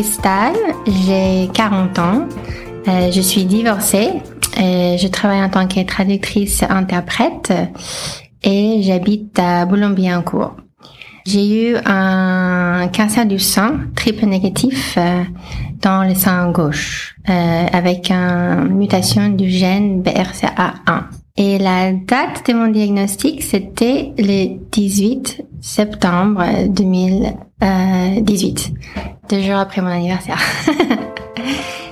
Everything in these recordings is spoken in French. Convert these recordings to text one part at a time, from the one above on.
Cristal, j'ai 40 ans, euh, je suis divorcée, euh, je travaille en tant que traductrice-interprète et j'habite à Boulogne-Billancourt. J'ai eu un cancer du sang triple négatif euh, dans le sein gauche avec une mutation du gène BRCA1. Et la date de mon diagnostic, c'était le 18 septembre 2018, deux jours après mon anniversaire.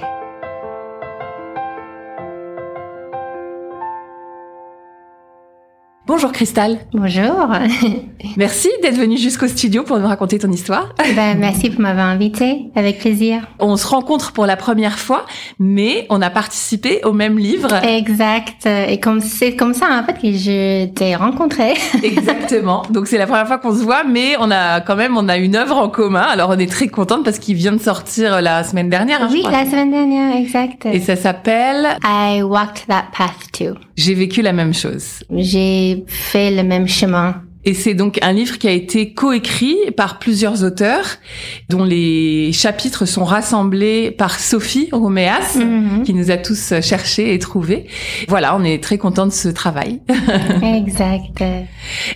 Bonjour Cristal. Bonjour. Merci d'être venue jusqu'au studio pour nous raconter ton histoire. Ben, merci pour m'avoir invité, avec plaisir. On se rencontre pour la première fois, mais on a participé au même livre. Exact. Et comme c'est comme ça en fait que je t'ai rencontré. Exactement. Donc c'est la première fois qu'on se voit, mais on a quand même on a une œuvre en commun. Alors on est très contente parce qu'il vient de sortir la semaine dernière. Hein, oui, la semaine dernière, exact. Et ça s'appelle I walked that path too. J'ai vécu la même chose. J'ai fait le même chemin. Et c'est donc un livre qui a été coécrit par plusieurs auteurs, dont les chapitres sont rassemblés par Sophie Roméas, mhm. qui nous a tous cherchés et trouvés. Voilà, on est très content de ce travail. exact.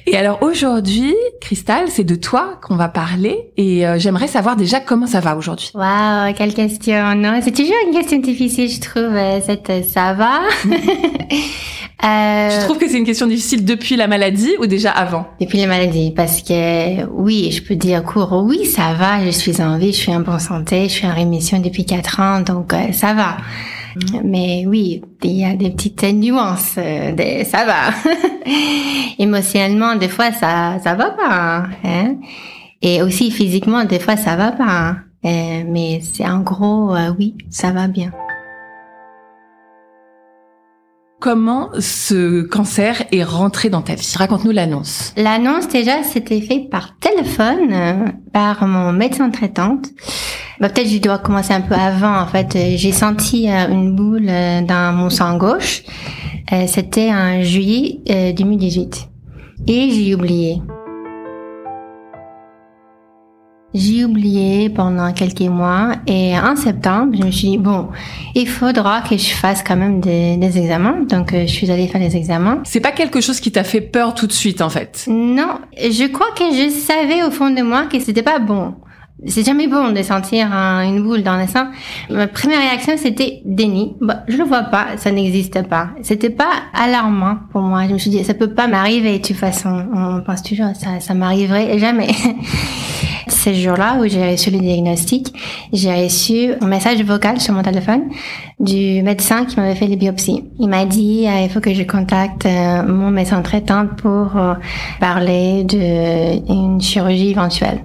Et alors aujourd'hui, Cristal, c'est de toi qu'on va parler et euh, j'aimerais savoir déjà comment ça va aujourd'hui. Waouh, quelle question. Non, c'est toujours une question difficile, je trouve, euh, cette euh, ça va. Euh, tu trouves que c'est une question difficile depuis la maladie ou déjà avant Depuis la maladie, parce que oui, je peux dire court, oui, ça va, je suis en vie, je suis en bonne santé, je suis en rémission depuis quatre ans, donc euh, ça va. Mm. Mais oui, il y a des petites nuances, euh, des, ça va. Émotionnellement, des fois, ça ça va pas. Hein? Et aussi physiquement, des fois, ça va pas. Hein? mais c'est en gros, oui, ça va bien. Comment ce cancer est rentré dans ta vie? Raconte-nous l'annonce. L'annonce déjà, c'était fait par téléphone euh, par mon médecin traitante. Bah, peut-être je dois commencer un peu avant. En fait, j'ai senti euh, une boule euh, dans mon sang gauche. c'était en juillet 2018 et j'ai oublié. J'ai oublié pendant quelques mois et en septembre, je me suis dit, bon, il faudra que je fasse quand même des, des examens. Donc, euh, je suis allée faire des examens. C'est pas quelque chose qui t'a fait peur tout de suite, en fait? Non. Je crois que je savais au fond de moi que c'était pas bon. C'est jamais bon de sentir une boule dans le sein. Ma première réaction, c'était déni. Bah, je le vois pas, ça n'existe pas. C'était pas alarmant pour moi. Je me suis dit, ça peut pas m'arriver de toute façon. On pense toujours, ça, ça m'arriverait jamais. Ces jours-là où j'ai reçu le diagnostic, j'ai reçu un message vocal sur mon téléphone du médecin qui m'avait fait les biopsies. Il m'a dit euh, il faut que je contacte euh, mon médecin traitant pour euh, parler d'une chirurgie éventuelle.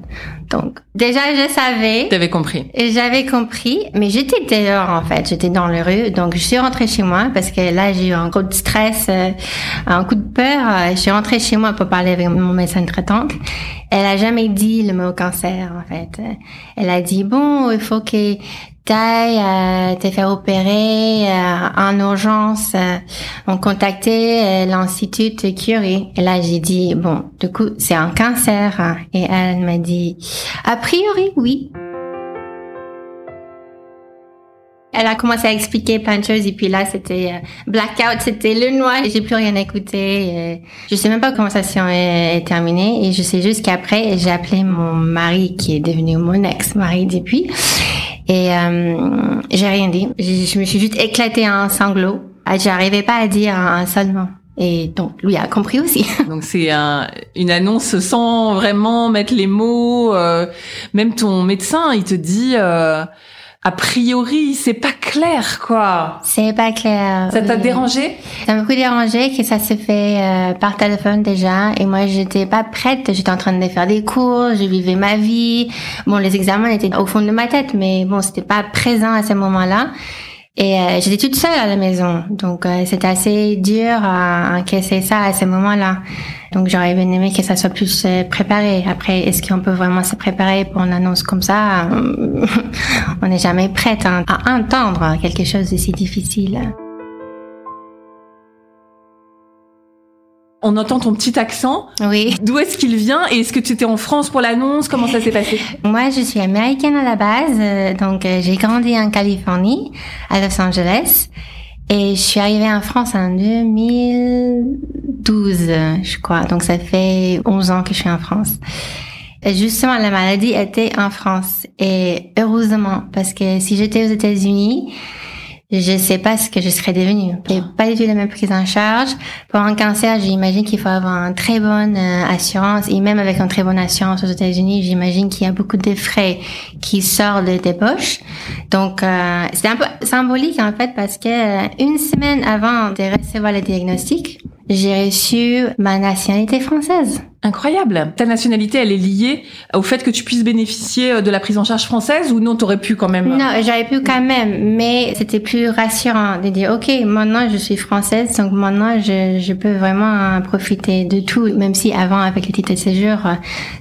Donc, déjà, je savais. T'avais compris. J'avais compris, mais j'étais dehors, en fait. J'étais dans le rue. Donc, je suis rentrée chez moi parce que là, j'ai eu un gros de stress, un coup de peur. Je suis rentrée chez moi pour parler avec mon médecin traitante. Elle a jamais dit le mot cancer, en fait. Elle a dit, bon, il faut que t'ailles euh, te faire opérer euh, en urgence. Euh, on contactait euh, l'Institut Curie. Et là, j'ai dit, bon, du coup, c'est un cancer. Et elle m'a dit, a priori, oui. Elle a commencé à expliquer plein de choses et puis là c'était euh, blackout, c'était le noir, j'ai plus rien écouté. je sais même pas comment ça s'est terminé et je sais juste qu'après j'ai appelé mon mari qui est devenu mon ex-mari depuis et euh, j'ai rien dit. Je, me suis juste éclatée en sanglots. Ah, j'arrivais pas à dire un seul mot. Et donc, lui a compris aussi. Donc, c'est un, une annonce sans vraiment mettre les mots. Euh, même ton médecin, il te dit... Euh, a priori, c'est pas clair, quoi. C'est pas clair. Ça t'a dérangé? Ça m'a beaucoup dérangé que ça se fait euh, par téléphone déjà. Et moi, j'étais pas prête. J'étais en train de faire des cours, je vivais ma vie. Bon, les examens étaient au fond de ma tête, mais bon, c'était pas présent à ce moment-là. Et euh, j'étais toute seule à la maison, donc euh, c'était assez dur à encaisser ça à ce moment-là. Donc j'aurais bien aimé que ça soit plus euh, préparé. Après, est-ce qu'on peut vraiment se préparer pour une annonce comme ça? On n'est jamais prête à, à entendre quelque chose de si difficile. On entend ton petit accent. Oui. D'où est-ce qu'il vient et est-ce que tu étais en France pour l'annonce? Comment ça s'est passé? Moi, je suis américaine à la base, euh, donc euh, j'ai grandi en Californie, à Los Angeles, et je suis arrivée en France en 2012, je crois. Donc ça fait 11 ans que je suis en France. Et justement, la maladie était en France et heureusement parce que si j'étais aux États-Unis, je sais pas ce que je serais devenue. J'ai pas du tout la même prise en charge. Pour un cancer, j'imagine qu'il faut avoir une très bonne euh, assurance et même avec une très bonne assurance aux États-Unis, j'imagine qu'il y a beaucoup de frais qui sortent des poches. Donc euh, c'est un peu symbolique en fait parce que euh, une semaine avant de recevoir le diagnostic, j'ai reçu ma nationalité française. Incroyable. Ta nationalité, elle est liée au fait que tu puisses bénéficier euh, de la prise en charge française ou non, t'aurais pu quand même? Non, j'aurais pu quand même, mais c'était plus rassurant de dire, ok, maintenant je suis française, donc maintenant je, je peux vraiment profiter de tout, même si avant avec le titre de séjour,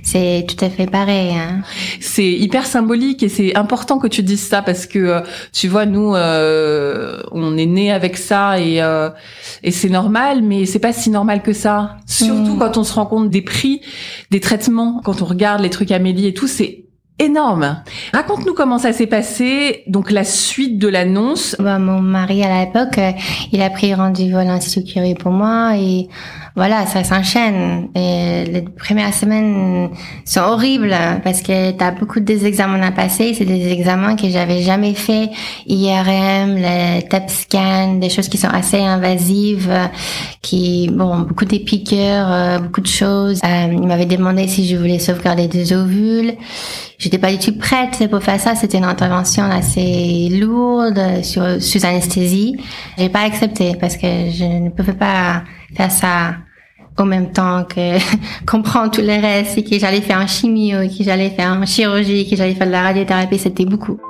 c'est tout à fait pareil. Hein. C'est hyper symbolique et c'est important que tu dises ça parce que euh, tu vois, nous, euh, on est né avec ça et euh, et c'est normal, mais c'est pas si normal que ça. Surtout mm. quand on se rend compte des prix des traitements, quand on regarde les trucs Amélie et tout, c'est énorme. Raconte-nous comment ça s'est passé, donc la suite de l'annonce. Bah, mon mari à l'époque, euh, il a pris rendez-vous à l'Institut Curie pour moi et voilà, ça s'enchaîne. Et les premières semaines sont horribles parce que tu as beaucoup des examens à passer. C'est des examens que j'avais jamais fait. IRM, le TEP scan, des choses qui sont assez invasives, qui, bon, beaucoup des euh, beaucoup de choses. Euh, il m'avait demandé si je voulais sauvegarder des ovules. J'étais pas du tout prête pour faire ça. C'était une intervention assez lourde sur, sous anesthésie. J'ai pas accepté parce que je ne pouvais pas faire ça au même temps que comprendre tout le reste et que j'allais faire un chimio, que j'allais faire un chirurgie, que j'allais faire de la radiothérapie, c'était beaucoup.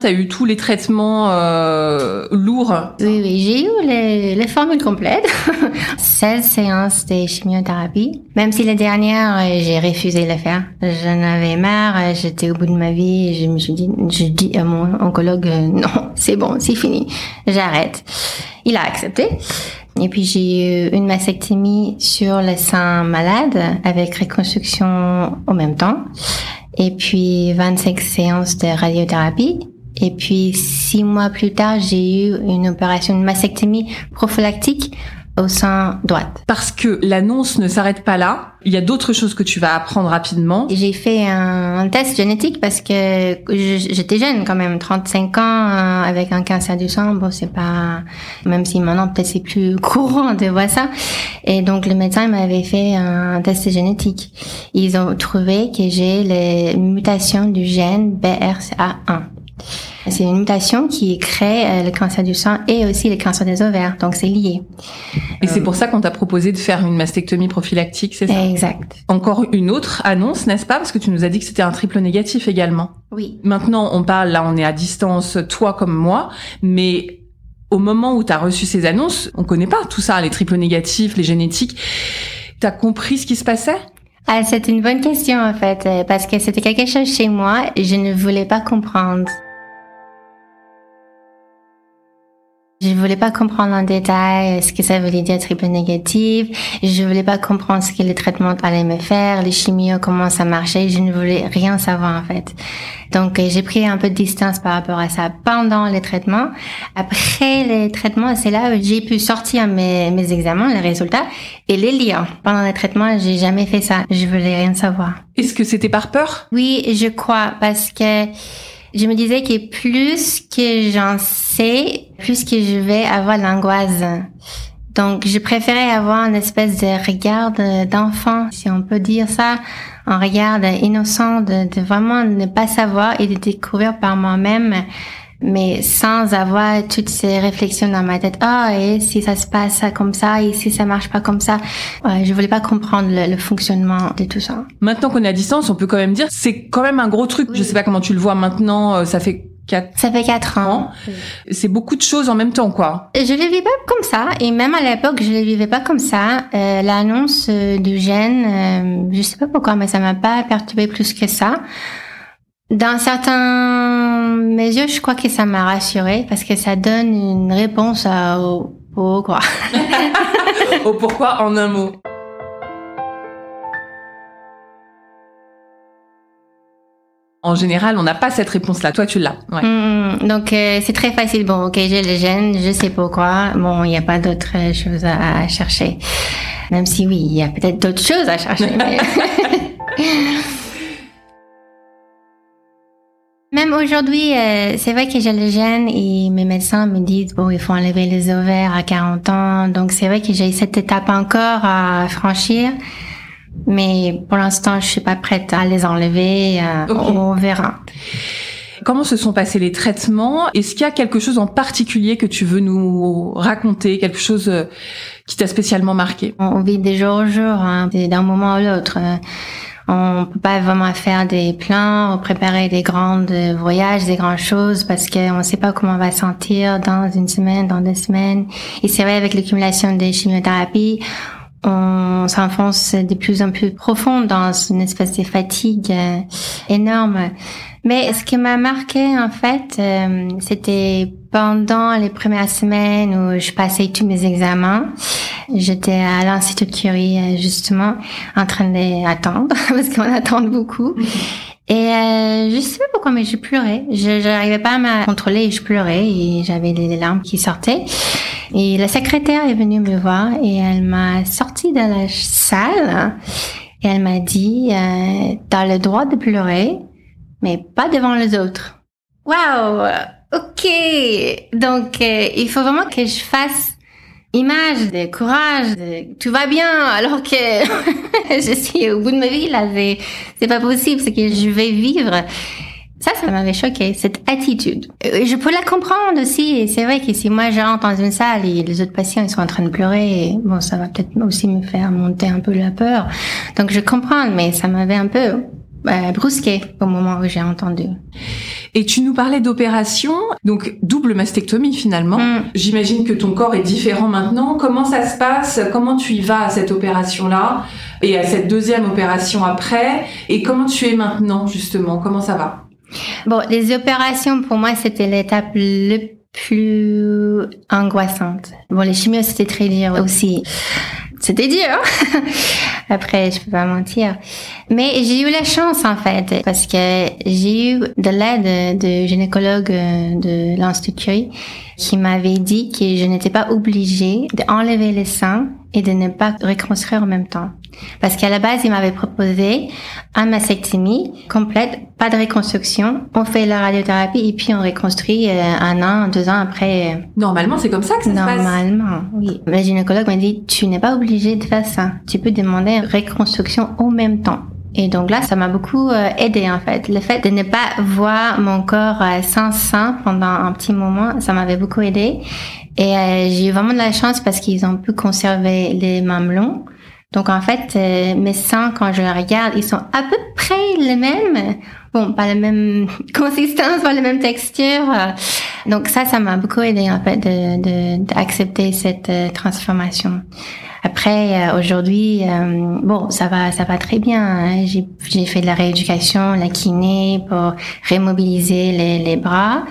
T'as eu tous les traitements euh, lourds Oui, oui, j'ai eu les, les formules complètes. 16 séances de chimiothérapie. Même si les dernières, euh, j'ai refusé de les faire. J'en avais marre, euh, j'étais au bout de ma vie je me suis dit, je dis à mon oncologue, euh, non, c'est bon, c'est fini, j'arrête. Il a accepté. Et puis j'ai eu une mastectomie sur le sein malade avec reconstruction au même temps. Et puis 25 séances de radiothérapie et puis six mois plus tard, j'ai eu une opération de mastectomie prophylactique au sein droite. Parce que l'annonce ne s'arrête pas là. Il y a d'autres choses que tu vas apprendre rapidement. J'ai fait un, test génétique parce que j'étais jeune quand même, 35 ans euh, avec un cancer du sang. Bon, c'est pas, même si maintenant peut-être c'est plus courant de voir ça. Et donc le médecin m'avait fait un test génétique. Ils ont trouvé que j'ai les mutations du gène BRCA1. C'est une mutation qui crée euh, le cancer du sang et aussi le cancer des ovaires, donc c'est lié. Et c'est pour ça qu'on t'a proposé de faire une mastectomie prophylactique, c'est ça? Exact. Encore une autre annonce, n'est-ce pas? Parce que tu nous as dit que c'était un triple négatif également. Oui. Maintenant, on parle, là on est à distance, toi comme moi, mais au moment où tu as reçu ces annonces, on connaît pas tout ça, les triples négatifs, les génétiques. T'as compris ce qui se passait? Ah, c'est une bonne question en fait, euh, parce que c'était quelque chose chez moi je ne voulais pas comprendre. Je voulais pas comprendre en détail ce que ça voulait dire triple négative. Je voulais pas comprendre ce que les traitements allaient me faire, les chimios, comment ça marchait. Je ne voulais rien savoir en fait. Donc euh, j'ai pris un peu de distance par rapport à ça pendant les traitements. Après les traitements, c'est là où j'ai pu sortir mes, mes examens, les résultats et les lire. Pendant les traitements, j'ai jamais fait ça. Je voulais rien savoir. Est-ce que c'était par peur? Oui, je crois parce que je me disais que plus que j'en sais, plus que je vais avoir l'angoisse. Donc, je préférais avoir une espèce de regard d'enfant, si on peut dire ça, un regard innocent de, de vraiment ne pas savoir et de découvrir par moi-même mais sans avoir toutes ces réflexions dans ma tête. Ah, et si ça se passe comme ça, et si ça marche pas comme ça. Ouais, je voulais pas comprendre le, fonctionnement de tout ça. Maintenant qu'on est à distance, on peut quand même dire, c'est quand même un gros truc. Je sais pas comment tu le vois maintenant, euh, ça fait Quatre ça fait quatre ans. C'est beaucoup de choses en même temps, quoi. Je les vivais pas comme ça, et même à l'époque, je les vivais pas comme ça. Euh, L'annonce euh, du gène, euh, je sais pas pourquoi, mais ça m'a pas perturbé plus que ça. Dans certains mesures, je crois que ça m'a rassurée parce que ça donne une réponse au, au quoi. au pourquoi en un mot. En général, on n'a pas cette réponse-là. Toi, tu l'as. Ouais. Mm, donc, euh, c'est très facile. Bon, ok, j'ai le gène, je sais pourquoi. Bon, il n'y a pas d'autres choses à, chercher. Même si oui, il y a peut-être d'autres choses à chercher. mais... Même aujourd'hui, euh, c'est vrai que j'ai le gène et mes médecins me disent bon, il faut enlever les ovaires à 40 ans. Donc c'est vrai que j'ai cette étape encore à franchir. Mais pour l'instant, je suis pas prête à les enlever. Euh, on verra. Comment se sont passés les traitements? Est-ce qu'il y a quelque chose en particulier que tu veux nous raconter? Quelque chose euh, qui t'a spécialement marqué? On vit des jours au jour, hein, d'un moment à l'autre. On peut pas vraiment faire des plans ou préparer des grands voyages, des grandes choses parce qu'on ne sait pas comment on va sentir dans une semaine, dans deux semaines. Et c'est vrai avec l'accumulation des chimiothérapies, on s'enfonce de plus en plus profond dans une espèce de fatigue euh, énorme. Mais ce qui m'a marqué en fait, euh, c'était pendant les premières semaines où je passais tous mes examens. J'étais à l'Institut Curie euh, justement en train d'attendre parce qu'on attend beaucoup. Et euh, je sais pas pourquoi, mais j'ai pleuré. Je n'arrivais pas à me contrôler et je pleurais et j'avais des larmes qui sortaient. Et la secrétaire est venue me voir et elle m'a sorti de la salle et elle m'a dit euh, "T'as le droit de pleurer, mais pas devant les autres." Waouh Ok, donc euh, il faut vraiment que je fasse image de courage, de tout va bien, alors que je suis au bout de ma vie là, c'est pas possible, c'est que je vais vivre. Ça, ça m'avait choqué, cette attitude. Euh, je peux la comprendre aussi, et c'est vrai que si moi je rentre dans une salle et les autres patients ils sont en train de pleurer, bon, ça va peut-être aussi me faire monter un peu la peur. Donc je comprends, mais ça m'avait un peu euh, brusqué au moment où j'ai entendu. Et tu nous parlais d'opération, donc double mastectomie finalement. Mm. J'imagine que ton corps est différent maintenant. Comment ça se passe? Comment tu y vas à cette opération-là et à cette deuxième opération après? Et comment tu es maintenant justement? Comment ça va? Bon, les opérations pour moi c'était l'étape le plus angoissante. Bon, les chimios c'était très dur aussi. C'était dur. Après, je peux pas mentir. Mais j'ai eu la chance, en fait, parce que j'ai eu de l'aide de gynécologue euh, de l'Institut qui m'avait dit que je n'étais pas obligée d'enlever les seins et de ne pas reconstruire en même temps. Parce qu'à la base, il m'avait proposé un mastectomie complète, pas de reconstruction. On fait la radiothérapie et puis on reconstruit euh, un an, deux ans après. Normalement, c'est comme ça que ça se passe. Normalement, oui. Le gynécologue m'a dit, tu n'es pas obligé de faire ça. Tu peux demander une reconstruction en même temps. Et donc là, ça m'a beaucoup euh, aidé en fait. Le fait de ne pas voir mon corps euh, sans sein pendant un petit moment, ça m'avait beaucoup aidé. Et euh, j'ai eu vraiment de la chance parce qu'ils ont pu conserver les mamelons. Donc en fait, mes seins, quand je les regarde, ils sont à peu près les mêmes. Bon, pas la même consistance, pas la même texture. Donc ça, ça m'a beaucoup aidé en fait d'accepter de, de, cette transformation. Après, euh, aujourd'hui, euh, bon, ça va, ça va très bien. Hein. J'ai fait de la rééducation, la kiné pour remobiliser les, les bras.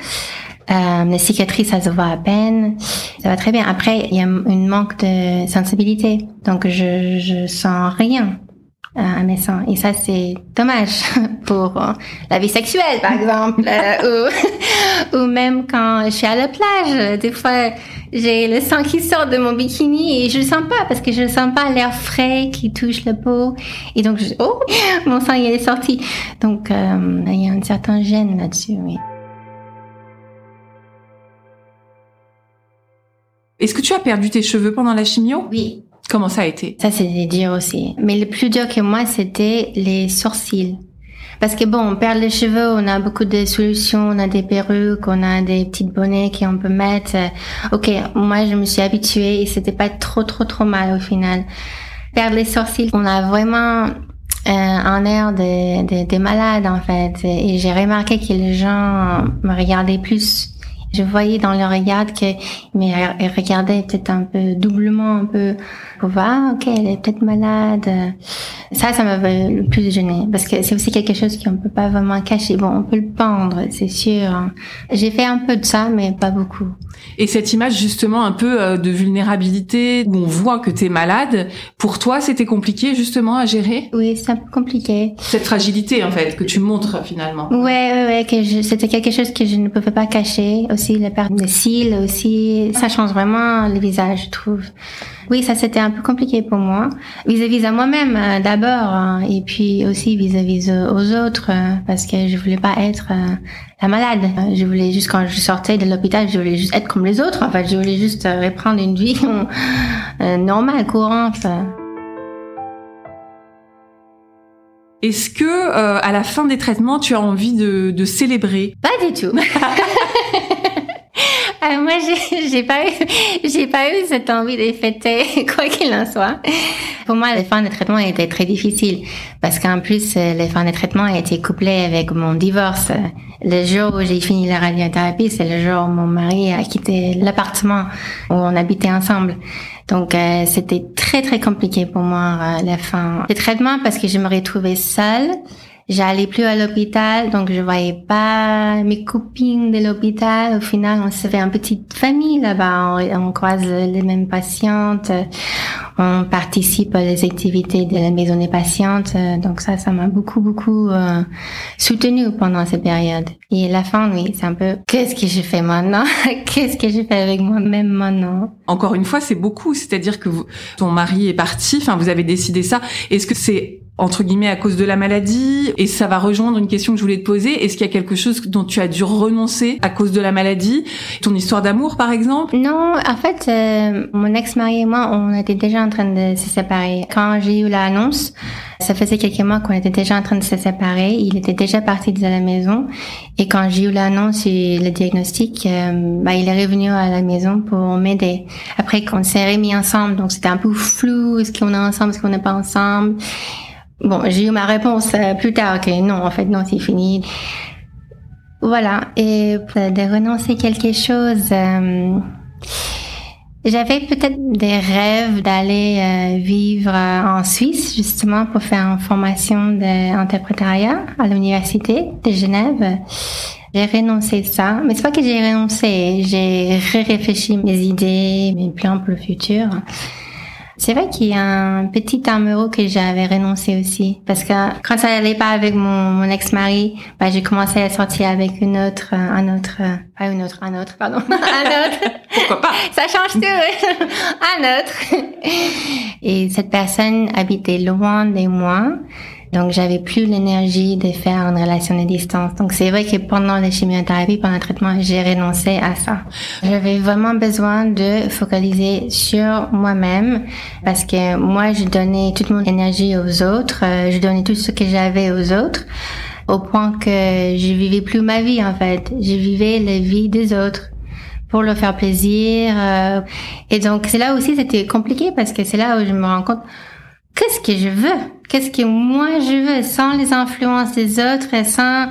Euh, les cicatrices, ça se voit à peine. Ça va très bien. Après, il y a une manque de sensibilité. Donc, je, je sens rien à mes seins. Et ça, c'est dommage pour la vie sexuelle, par exemple. ou, ou même quand je suis à la plage. Des fois, j'ai le sang qui sort de mon bikini et je le sens pas parce que je ne sens pas l'air frais qui touche la peau. Et donc, je, oh, mon sang il est sorti. Donc, euh, il y a un certain gêne là-dessus, oui. Est-ce que tu as perdu tes cheveux pendant la chimio? Oui. Comment ça a été? Ça, c'était dur aussi. Mais le plus dur que moi, c'était les sourcils. Parce que bon, on perd les cheveux, on a beaucoup de solutions, on a des perruques, on a des petites bonnets qu'on peut mettre. Ok, moi je me suis habituée et c'était pas trop trop trop mal au final. Perdre les sourcils, on a vraiment euh, un air de, de, de malade en fait. Et j'ai remarqué que les gens me regardaient plus je voyais dans le regard que mais regardait peut-être un peu doublement un peu pour voir ok elle est peut-être malade ça ça m'avait le plus gêné parce que c'est aussi quelque chose qu'on peut pas vraiment cacher bon on peut le pendre c'est sûr j'ai fait un peu de ça mais pas beaucoup et cette image justement un peu euh, de vulnérabilité où on voit que tu es malade, pour toi c'était compliqué justement à gérer? Oui, c'est un peu compliqué. Cette fragilité en fait que tu montres finalement. Ouais, ouais, ouais que c'était quelque chose que je ne pouvais pas cacher. Aussi la perte des cils aussi, ça change vraiment le visage, je trouve. Oui, ça c'était un peu compliqué pour moi, vis-à-vis -à, moi-même euh, d'abord, hein, et puis aussi vis-à-vis aux autres, euh, parce que je voulais pas être la malade. Je voulais juste, quand je sortais de l'hôpital, je voulais juste être comme les autres. En fait, je voulais juste euh, reprendre une vie euh, normale, courante. Est-ce que euh, à la fin des traitements, tu as envie de, de célébrer? Pas du tout. Euh, moi, j'ai pas eu, j'ai pas eu cette envie de fêter, quoi qu'il en soit. Pour moi, les fins de traitement étaient très difficiles parce qu'en plus, les fins de traitement étaient couplées avec mon divorce. Le jour où j'ai fini la radiothérapie, c'est le jour où mon mari a quitté l'appartement où on habitait ensemble. Donc, euh, c'était très, très compliqué pour moi, euh, la fin des traitements parce que je me retrouvais seule J'allais plus à l'hôpital, donc je voyais pas mes copines de l'hôpital. Au final, on se fait une petite famille là-bas. On, croise les mêmes patientes. On participe à les activités de la maison des patientes. Donc ça, ça m'a beaucoup, beaucoup euh, soutenu pendant cette période. Et la fin, oui, c'est un peu qu'est-ce que je fais maintenant? Qu'est-ce que je fais avec moi-même maintenant? Encore une fois, c'est beaucoup. C'est-à-dire que ton mari est parti. Enfin, vous avez décidé ça. Est-ce que c'est entre guillemets à cause de la maladie. Et ça va rejoindre une question que je voulais te poser. Est-ce qu'il y a quelque chose dont tu as dû renoncer à cause de la maladie? Ton histoire d'amour par exemple? Non en fait euh, mon ex-mari et moi on était déjà en train de se séparer. Quand j'ai eu l'annonce ça faisait quelques mois qu'on était déjà en train de se séparer. Il était déjà parti de la maison. Et quand j'ai eu l'annonce et le diagnostic euh, bah, il est revenu à la maison pour m'aider. Après qu'on s'est remis ensemble donc c'était un peu flou est-ce qu'on est ensemble est-ce qu'on n'est pas ensemble Bon, j'ai eu ma réponse euh, plus tard que non, en fait, non, c'est fini. Voilà. Et de renoncer quelque chose, euh, j'avais peut-être des rêves d'aller euh, vivre en Suisse, justement, pour faire une formation d'interprétariat à l'université de Genève. J'ai renoncé ça, mais c'est pas que j'ai renoncé, j'ai réfléchi mes idées, mes plans pour le futur. C'est vrai qu'il y a un petit amoureux que j'avais renoncé aussi. Parce que quand ça n'allait pas avec mon, mon ex-mari, bah, j'ai commencé à sortir avec une autre, un autre, pas une autre, un autre, pardon. un autre. Pourquoi pas? Ça change tout, un autre. Et cette personne habitait loin de moi. Donc, j'avais plus l'énergie de faire une relation de distance. Donc, c'est vrai que pendant les chimiothérapies, pendant le traitement, j'ai renoncé à ça. J'avais vraiment besoin de focaliser sur moi-même parce que moi, je donnais toute mon énergie aux autres. Euh, je donnais tout ce que j'avais aux autres au point que je vivais plus ma vie, en fait. Je vivais la vie des autres pour leur faire plaisir. Euh. Et donc, c'est là aussi, c'était compliqué parce que c'est là où je me rends compte qu'est-ce que je veux? Qu'est-ce que moi je veux? Sans les influences des autres et sans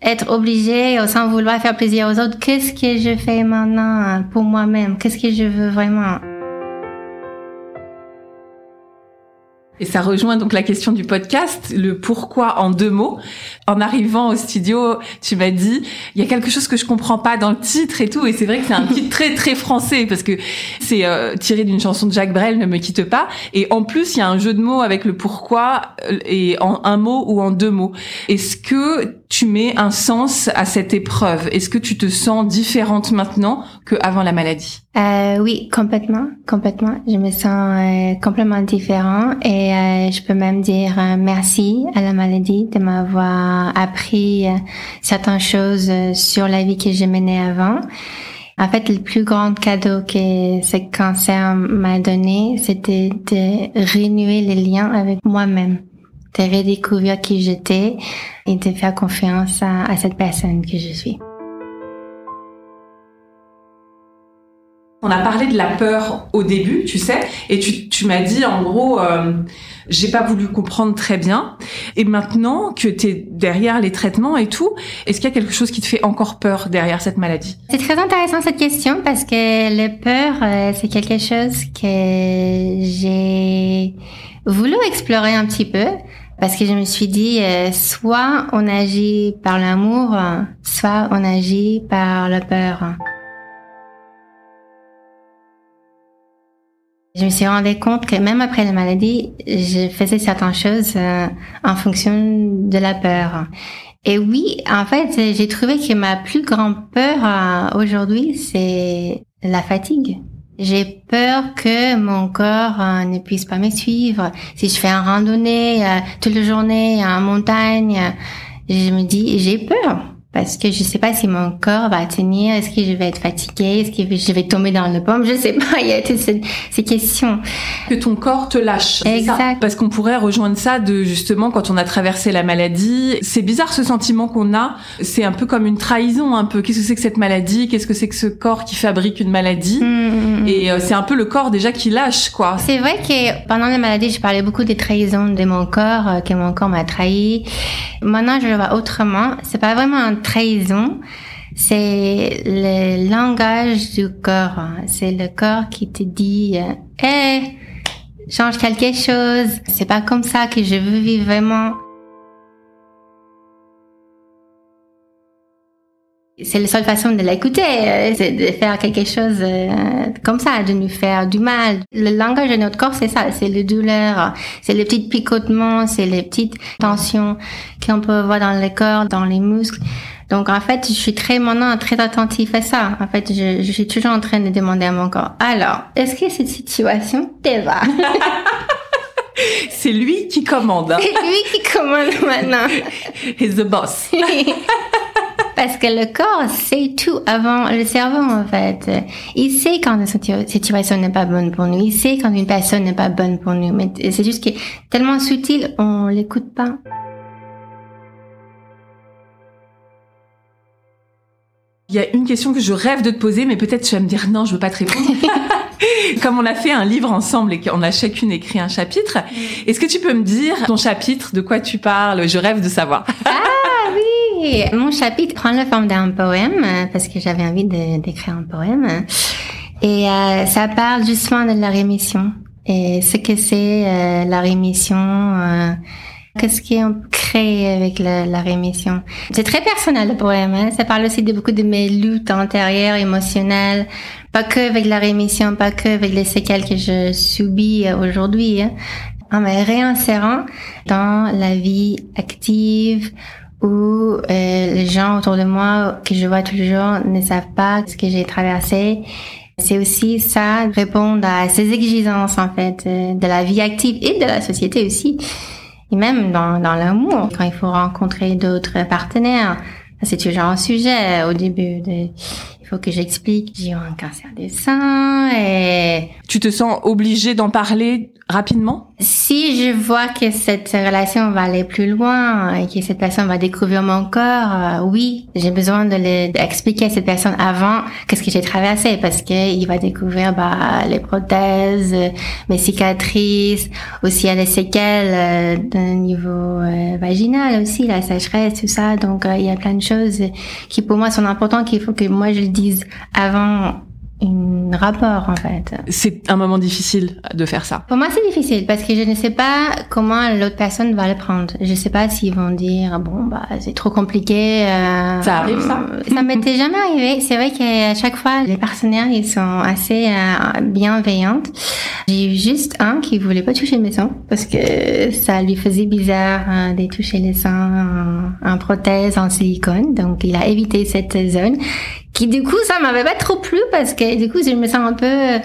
être obligé sans vouloir faire plaisir aux autres Qu'est-ce que je fais maintenant pour moi-même? Qu'est-ce que je veux vraiment? Et ça rejoint donc la question du podcast, le pourquoi en deux mots. En arrivant au studio, tu m'as dit, il y a quelque chose que je comprends pas dans le titre et tout. Et c'est vrai que c'est un titre très très français parce que c'est euh, tiré d'une chanson de Jacques Brel, Ne me quitte pas. Et en plus, il y a un jeu de mots avec le pourquoi euh, et en un mot ou en deux mots. Est-ce que tu mets un sens à cette épreuve Est-ce que tu te sens différente maintenant qu'avant la maladie? Euh, Oui, complètement, complètement. Je me sens euh, complètement différent et euh, je peux même dire euh, merci à la maladie de m'avoir appris certaines choses sur la vie que je menais avant. En fait, le plus grand cadeau que ce cancer m'a donné, c'était de renouer les liens avec moi-même, de redécouvrir qui j'étais et de faire confiance à, à cette personne que je suis. On a parlé de la peur au début, tu sais, et tu, tu m'as dit en gros, euh, j'ai pas voulu comprendre très bien. Et maintenant que tu es derrière les traitements et tout, est-ce qu'il y a quelque chose qui te fait encore peur derrière cette maladie? C'est très intéressant cette question parce que les peurs, euh, c'est quelque chose que j'ai voulu explorer un petit peu. Parce que je me suis dit, euh, soit on agit par l'amour, soit on agit par la peur. Je me suis rendu compte que même après la maladie, je faisais certaines choses euh, en fonction de la peur. Et oui, en fait, j'ai trouvé que ma plus grande peur euh, aujourd'hui, c'est la fatigue. J'ai peur que mon corps euh, ne puisse pas me suivre. Si je fais un randonnée toute la journée en montagne, je me dis, j'ai peur parce que je sais pas si mon corps va tenir, est-ce que je vais être fatiguée, est-ce que je vais tomber dans le pomme, je sais pas, il y a toutes ces, questions. Que ton corps te lâche. Exact. Parce qu'on pourrait rejoindre ça de justement quand on a traversé la maladie. C'est bizarre ce sentiment qu'on a. C'est un peu comme une trahison, un peu. Qu'est-ce que c'est que cette maladie? Qu'est-ce que c'est que ce corps qui fabrique une maladie? Mm, mm, mm. Et euh, c'est un peu le corps déjà qui lâche, quoi. C'est vrai que pendant la maladie, je parlais beaucoup des trahisons de mon corps, euh, que mon corps m'a trahi. Maintenant, je le vois autrement. C'est pas vraiment un trahison, c'est le langage du corps. C'est le corps qui te dit, hé, change quelque chose. C'est pas comme ça que je veux vivre vraiment. C'est la seule façon de l'écouter, euh, c'est de faire quelque chose euh, comme ça, de nous faire du mal. Le langage de notre corps, c'est ça, c'est les douleurs, c'est les petits picotements, c'est les petites tensions qu'on peut voir dans le corps, dans les muscles. Donc en fait, je suis très maintenant très attentif à ça. En fait, je, je suis toujours en train de demander à mon corps. Alors, est-ce que cette situation te va? C'est lui qui commande. Hein. C'est lui qui commande maintenant. He's the boss. Parce que le corps sait tout avant le cerveau, en fait. Il sait quand une situation n'est pas bonne pour nous. Il sait quand une personne n'est pas bonne pour nous. Mais c'est juste que tellement subtil, on l'écoute pas. Il y a une question que je rêve de te poser, mais peut-être tu vas me dire non, je veux pas te répondre. Comme on a fait un livre ensemble et qu'on a chacune écrit un chapitre, est-ce que tu peux me dire ton chapitre, de quoi tu parles? Je rêve de savoir. ah oui, mon chapitre prend la forme d'un poème parce que j'avais envie d'écrire un poème et euh, ça parle justement de la rémission et ce que c'est euh, la rémission. Euh, Qu'est-ce qu'on crée avec la, rémission C'est très personnel le poème. Hein? Ça parle aussi de beaucoup de mes luttes antérieures, émotionnelles. Pas que avec la rémission, pas que avec les séquelles que je subis aujourd'hui. Hein? En me réinsérant dans la vie active où euh, les gens autour de moi que je vois toujours ne savent pas ce que j'ai traversé. C'est aussi ça, répondre à ces exigences en fait euh, de la vie active et de la société aussi. Et même dans, dans l'amour, quand il faut rencontrer d'autres partenaires, c'est toujours un sujet au début. De, faut que j'explique, j'ai eu un cancer des seins et... Tu te sens obligée d'en parler rapidement? Si je vois que cette relation va aller plus loin et que cette personne va découvrir mon corps, euh, oui, j'ai besoin de l'expliquer à cette personne avant qu'est-ce que j'ai traversé parce que il va découvrir bah, les prothèses, mes cicatrices, aussi il y a les séquelles euh, d'un niveau euh, vaginal aussi, la sécheresse, tout ça. Donc il y a plein de choses qui pour moi sont importantes qu'il faut que moi je le avant un rapport en fait. C'est un moment difficile de faire ça. Pour moi c'est difficile parce que je ne sais pas comment l'autre personne va le prendre. Je ne sais pas s'ils vont dire bon bah c'est trop compliqué. Euh, ça arrive ça. ça m'était jamais arrivé. C'est vrai qu'à chaque fois les partenaires ils sont assez euh, bienveillantes. J'ai eu juste un qui voulait pas toucher mes seins parce que ça lui faisait bizarre euh, de toucher les seins en, en prothèse en silicone. Donc il a évité cette zone qui du coup ça m'avait pas trop plu parce que du coup je me sens un peu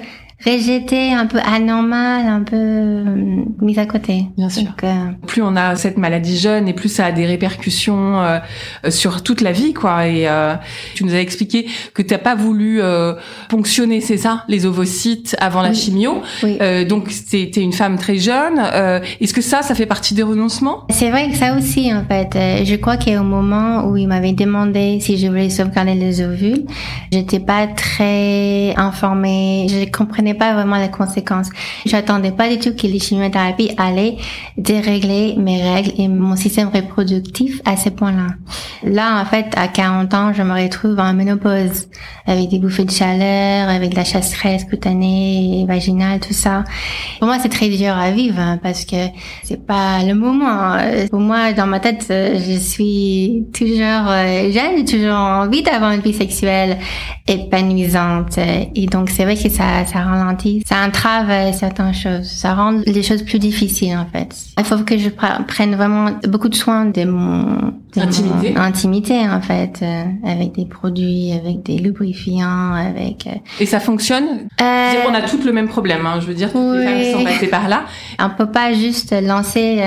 rejetée, un peu anormale, un peu euh, mise à côté. Bien sûr. Plus on a cette maladie jeune et plus ça a des répercussions sur toute la vie, quoi. Et tu nous as expliqué que tu n'as pas voulu ponctionner, c'est ça, les ovocytes avant la chimio. Oui. donc c'était une femme très jeune. Est-ce que ça, ça fait partie des renoncements? C'est vrai que ça aussi, en fait. Je crois qu'au moment où il m'avait demandé si je voulais sauvegarder les ovules, j'étais pas très informée. Je comprenais pas vraiment les conséquences. J'attendais pas du tout que les chimiothérapies allaient dérégler mes règles et mon système reproductif à ce point-là. Là, en fait, à 40 ans, je me retrouve en ménopause avec des bouffées de chaleur, avec de la chasseresse cutanée, vaginale, tout ça. Pour moi, c'est très dur à vivre hein, parce que c'est pas le moment. Pour moi, dans ma tête, je suis toujours euh, jeune, toujours envie d'avoir une vie sexuelle épanouissante. Et donc, c'est vrai que ça, ça ralentit, ça entrave euh, certaines choses, ça rend les choses plus difficiles en fait. Il faut que je prenne vraiment beaucoup de soin de mon, intimité. intimité en fait, euh, avec des produits, avec des lubrifiants, avec. Et ça fonctionne? Euh... On a toutes le même problème. Hein, je veux dire, toutes les femmes sont passées par là. On peut pas juste lancer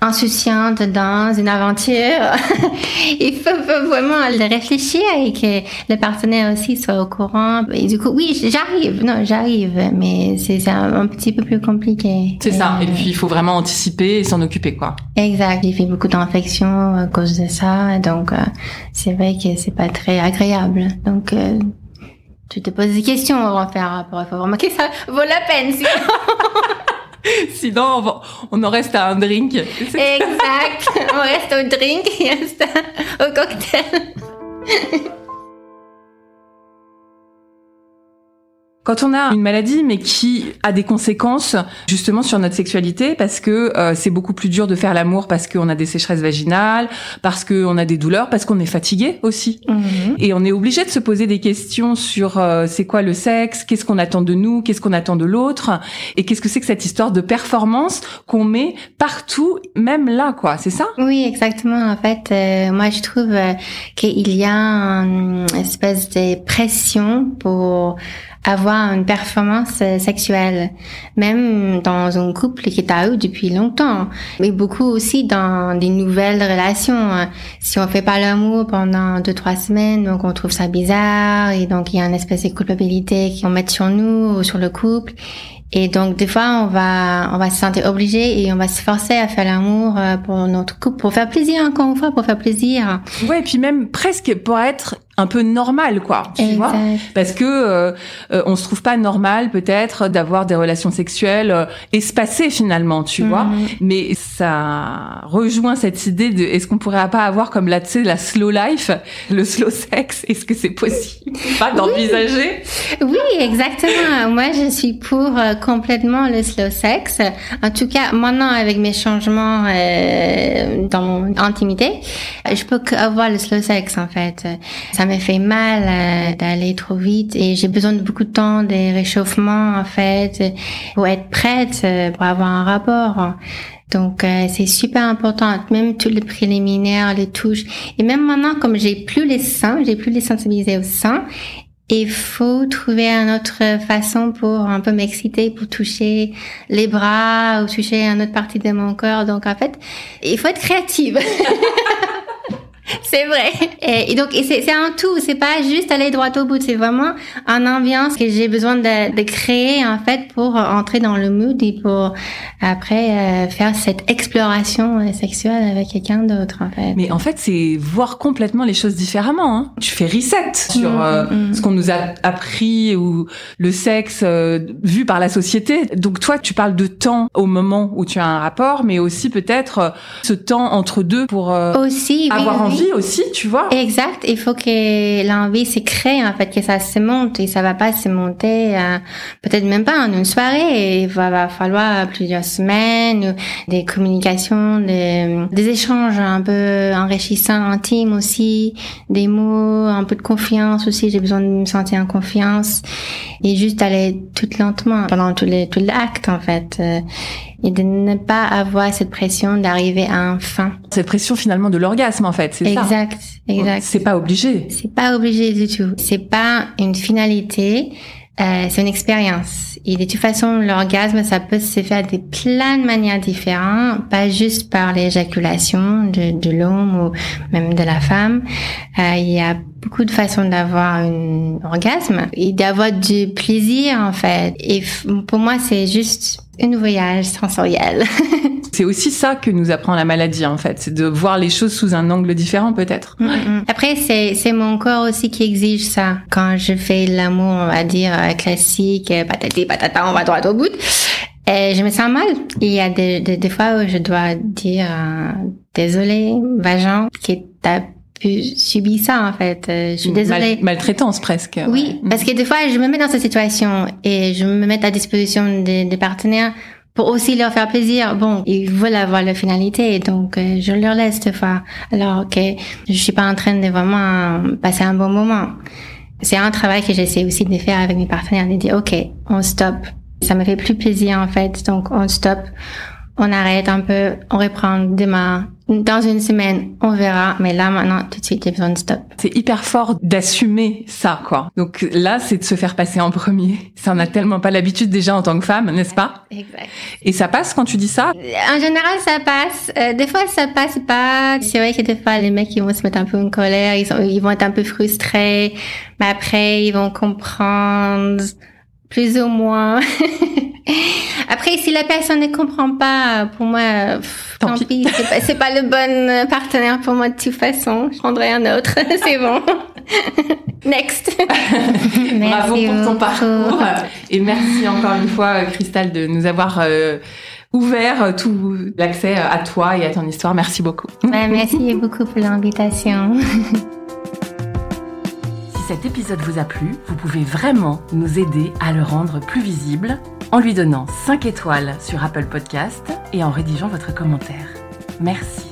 insouciante dans une aventure. il faut, vraiment réfléchir et que le partenaire aussi soit au courant. Et du coup, oui, j'arrive, non, j'arrive, mais c'est un, petit peu plus compliqué. C'est ça. Et puis, il faut vraiment anticiper et s'en occuper, quoi. Exact. Il fait beaucoup d'infections à cause de ça. Donc, euh, c'est vrai que c'est pas très agréable. Donc, euh, tu te poses des questions avant de faire un rapport. Il faut vraiment que ça vaut la peine. Sinon, on, en reste à un drink. Exact. On reste au drink et au cocktail. Quand on a une maladie, mais qui a des conséquences justement sur notre sexualité, parce que euh, c'est beaucoup plus dur de faire l'amour parce qu'on a des sécheresses vaginales, parce qu'on a des douleurs, parce qu'on est fatigué aussi. Mhm. Et on est obligé de se poser des questions sur euh, c'est quoi le sexe, qu'est-ce qu'on attend de nous, qu'est-ce qu'on attend de l'autre, et qu'est-ce que c'est que cette histoire de performance qu'on met partout, même là, quoi. C'est ça? Oui, exactement. En fait, euh, moi, je trouve qu'il y a une espèce de pression pour avoir une performance euh, sexuelle, même dans un couple qui est à eux depuis longtemps, mais beaucoup aussi dans des nouvelles relations. Si on fait pas l'amour pendant deux trois semaines, donc on trouve ça bizarre et donc il y a une espèce de culpabilité qu'on met sur nous ou sur le couple. Et donc des fois on va on va se sentir obligé et on va se forcer à faire l'amour euh, pour notre couple pour faire plaisir encore une fois pour faire plaisir. Ouais, et puis même presque pour être un peu normal quoi tu vois. Parce que euh, euh, on se trouve pas normal peut-être d'avoir des relations sexuelles euh, espacées finalement tu vois. Mhm. mais ça rejoint cette idée de est-ce qu'on pourrait pas avoir comme là tu sais la slow life le slow sex? Est-ce que c'est possible pas d'envisager? Oui. exactement. Moi je suis pour complètement le slow sex. En tout cas maintenant avec mes changements dans mon intimité je peux avoir le slow sex en fait. Ça me fait mal euh, d'aller trop vite et j'ai besoin de beaucoup de temps, des réchauffements en fait, pour être prête euh, pour avoir un rapport. Donc euh, c'est super important, même tous les préliminaires, les touches. Et même maintenant, comme j'ai plus les seins, j'ai plus les sensibiliser au sein, il faut trouver une autre façon pour un peu m'exciter, pour toucher les bras ou toucher une autre partie de mon corps. Donc en fait, il faut être créative. C'est vrai. Et, donc, c'est un tout. C'est pas juste aller droit au bout. C'est vraiment un ambiance que j'ai besoin de, de, créer, en fait, pour entrer dans le mood et pour après euh, faire cette exploration euh, sexuelle avec quelqu'un d'autre, en fait. Mais en fait, c'est voir complètement les choses différemment. Hein. Tu fais reset sur mm, euh, mm, mm. ce qu'on nous a appris ou le sexe vu par la société. Donc, toi, tu parles de temps au moment où tu as un rapport, mais aussi peut-être ce temps entre deux pour aussi, avoir envie aussi, tu vois. Exact. Il faut que l'envie se crée, en fait, que ça se monte et ça va pas se monter, euh, peut-être même pas en une soirée. Il va, falloir plusieurs semaines, des communications, des, échanges un peu enrichissants, intimes aussi, des mots, un peu de confiance aussi. J'ai besoin de me sentir en confiance et juste aller tout lentement pendant tout, l'acte, en fait. Et de ne pas avoir cette pression d'arriver à un fin. Cette pression finalement de l'orgasme en fait, c'est ça Exact, exact. C'est pas obligé. C'est pas obligé du tout. C'est pas une finalité. euh, c'est une expérience. Et de toute façon, l'orgasme, ça peut se faire de plein de manières différentes, pas juste par l'éjaculation de, de l'homme ou même de la femme. Euh, il y a beaucoup de façons d'avoir un orgasme et d'avoir du plaisir en fait. Et pour moi, c'est juste un voyage sensoriel. c'est aussi ça que nous apprend la maladie en fait, c'est de voir les choses sous un angle différent peut-être. Mm. Après, c'est c'est mon corps aussi qui exige ça. Quand je fais l'amour, on va dire euh, classique, euh, patati patata, on va droit au bout. Et je me sens mal. Il y a des, des, fois où je dois dire euh, désolé, vagin, qui t'a subi ça en fait. Euh, je suis désolée. maltraitance presque. Oui, parce que des fois je me mets dans cette situation et je me mets à disposition des, des partenaires pour aussi leur faire plaisir. Bon, ils veulent avoir la finalité, donc euh, je leur laisse des fois. Alors que je suis pas en train de vraiment passer un bon moment. C'est un travail que j'essaie aussi de faire avec mes partenaires, de dire ok, on stop. Ça me fait plus plaisir en fait, donc on stop on arrête un peu, on reprend demain. Dans une semaine, on verra. Mais là, maintenant, tout de suite, il y a besoin de stop. C'est hyper fort d'assumer ça, quoi. Donc là, c'est de se faire passer en premier. Ça, on a tellement pas l'habitude déjà en tant que femme, n'est-ce pas? Exact. Et ça passe quand tu dis ça? En général, ça passe. Euh, des fois, ça passe pas. C'est vrai que des fois, les mecs, ils vont se mettre un peu en colère, ils, sont, ils vont être un peu frustrés. Mais après, ils vont comprendre plus ou moins. Après, si la personne ne comprend pas, pour moi, tant, pis, c'est pas, le bon partenaire pour moi de toute façon. Je prendrai un autre, c'est bon. Next. Bravo pour ton parcours et merci encore une fois, Cristal, de nous avoir euh, ouvert tout l'accès à toi et à ton histoire. Merci beaucoup. merci beaucoup pour l'invitation. Si cet épisode vous a plu, vous pouvez vraiment nous aider à le rendre plus visible en lui donnant 5 étoiles sur Apple Podcast et en rédigeant votre commentaire. Merci.